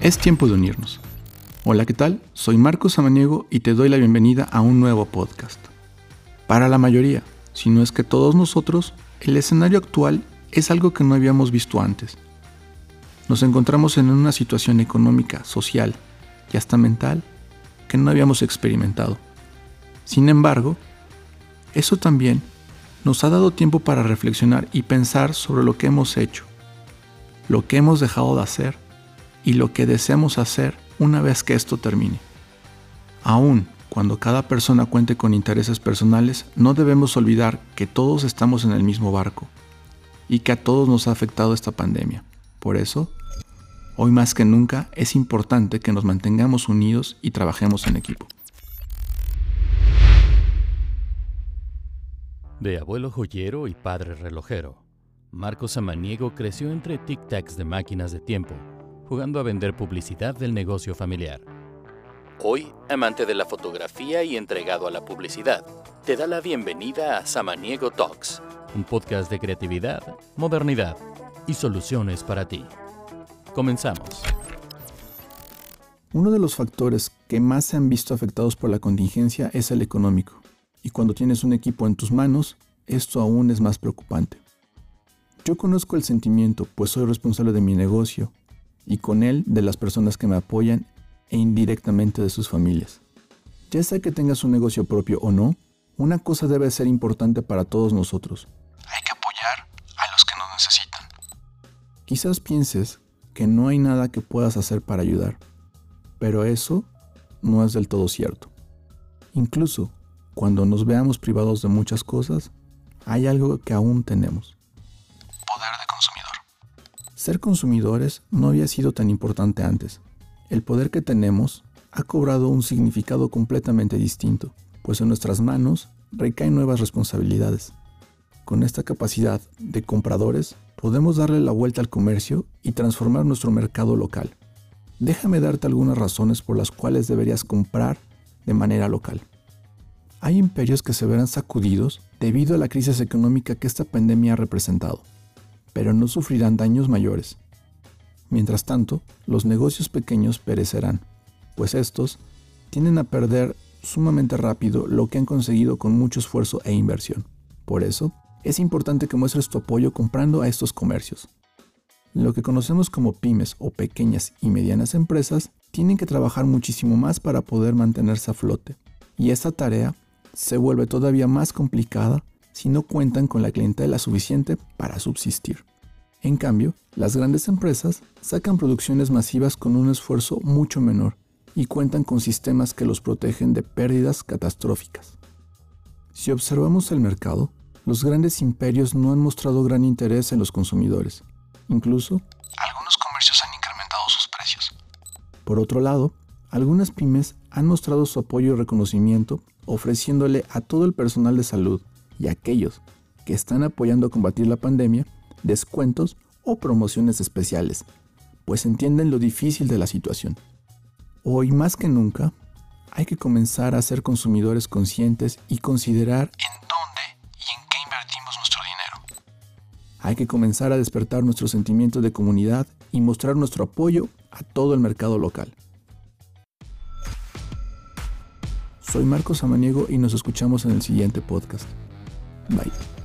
Es tiempo de unirnos. Hola, ¿qué tal? Soy Marcos Samaniego y te doy la bienvenida a un nuevo podcast. Para la mayoría, si no es que todos nosotros, el escenario actual es algo que no habíamos visto antes. Nos encontramos en una situación económica, social y hasta mental que no habíamos experimentado. Sin embargo, eso también nos ha dado tiempo para reflexionar y pensar sobre lo que hemos hecho, lo que hemos dejado de hacer y lo que deseamos hacer una vez que esto termine. Aún cuando cada persona cuente con intereses personales, no debemos olvidar que todos estamos en el mismo barco y que a todos nos ha afectado esta pandemia. Por eso, hoy más que nunca es importante que nos mantengamos unidos y trabajemos en equipo. De abuelo joyero y padre relojero, Marco Samaniego creció entre tic-tacs de máquinas de tiempo, jugando a vender publicidad del negocio familiar. Hoy, amante de la fotografía y entregado a la publicidad, te da la bienvenida a Samaniego Talks, un podcast de creatividad, modernidad y soluciones para ti. Comenzamos. Uno de los factores que más se han visto afectados por la contingencia es el económico. Y cuando tienes un equipo en tus manos, esto aún es más preocupante. Yo conozco el sentimiento, pues soy responsable de mi negocio y con él de las personas que me apoyan e indirectamente de sus familias. Ya sea que tengas un negocio propio o no, una cosa debe ser importante para todos nosotros. Hay que apoyar a los que nos necesitan. Quizás pienses que no hay nada que puedas hacer para ayudar, pero eso no es del todo cierto. Incluso cuando nos veamos privados de muchas cosas, hay algo que aún tenemos. Ser consumidores no había sido tan importante antes. El poder que tenemos ha cobrado un significado completamente distinto, pues en nuestras manos recaen nuevas responsabilidades. Con esta capacidad de compradores, podemos darle la vuelta al comercio y transformar nuestro mercado local. Déjame darte algunas razones por las cuales deberías comprar de manera local. Hay imperios que se verán sacudidos debido a la crisis económica que esta pandemia ha representado, pero no sufrirán daños mayores. Mientras tanto, los negocios pequeños perecerán, pues estos tienden a perder sumamente rápido lo que han conseguido con mucho esfuerzo e inversión. Por eso, es importante que muestres tu apoyo comprando a estos comercios. Lo que conocemos como pymes o pequeñas y medianas empresas tienen que trabajar muchísimo más para poder mantenerse a flote. Y esta tarea se vuelve todavía más complicada si no cuentan con la clientela suficiente para subsistir. En cambio, las grandes empresas sacan producciones masivas con un esfuerzo mucho menor y cuentan con sistemas que los protegen de pérdidas catastróficas. Si observamos el mercado, los grandes imperios no han mostrado gran interés en los consumidores. Incluso, algunos comercios han incrementado sus precios. Por otro lado, algunas pymes han mostrado su apoyo y reconocimiento ofreciéndole a todo el personal de salud y aquellos que están apoyando a combatir la pandemia descuentos o promociones especiales, pues entienden lo difícil de la situación. Hoy más que nunca, hay que comenzar a ser consumidores conscientes y considerar en dónde y en qué invertimos nuestro dinero. Hay que comenzar a despertar nuestro sentimiento de comunidad y mostrar nuestro apoyo a todo el mercado local. Soy Marcos Samaniego y nos escuchamos en el siguiente podcast. Bye.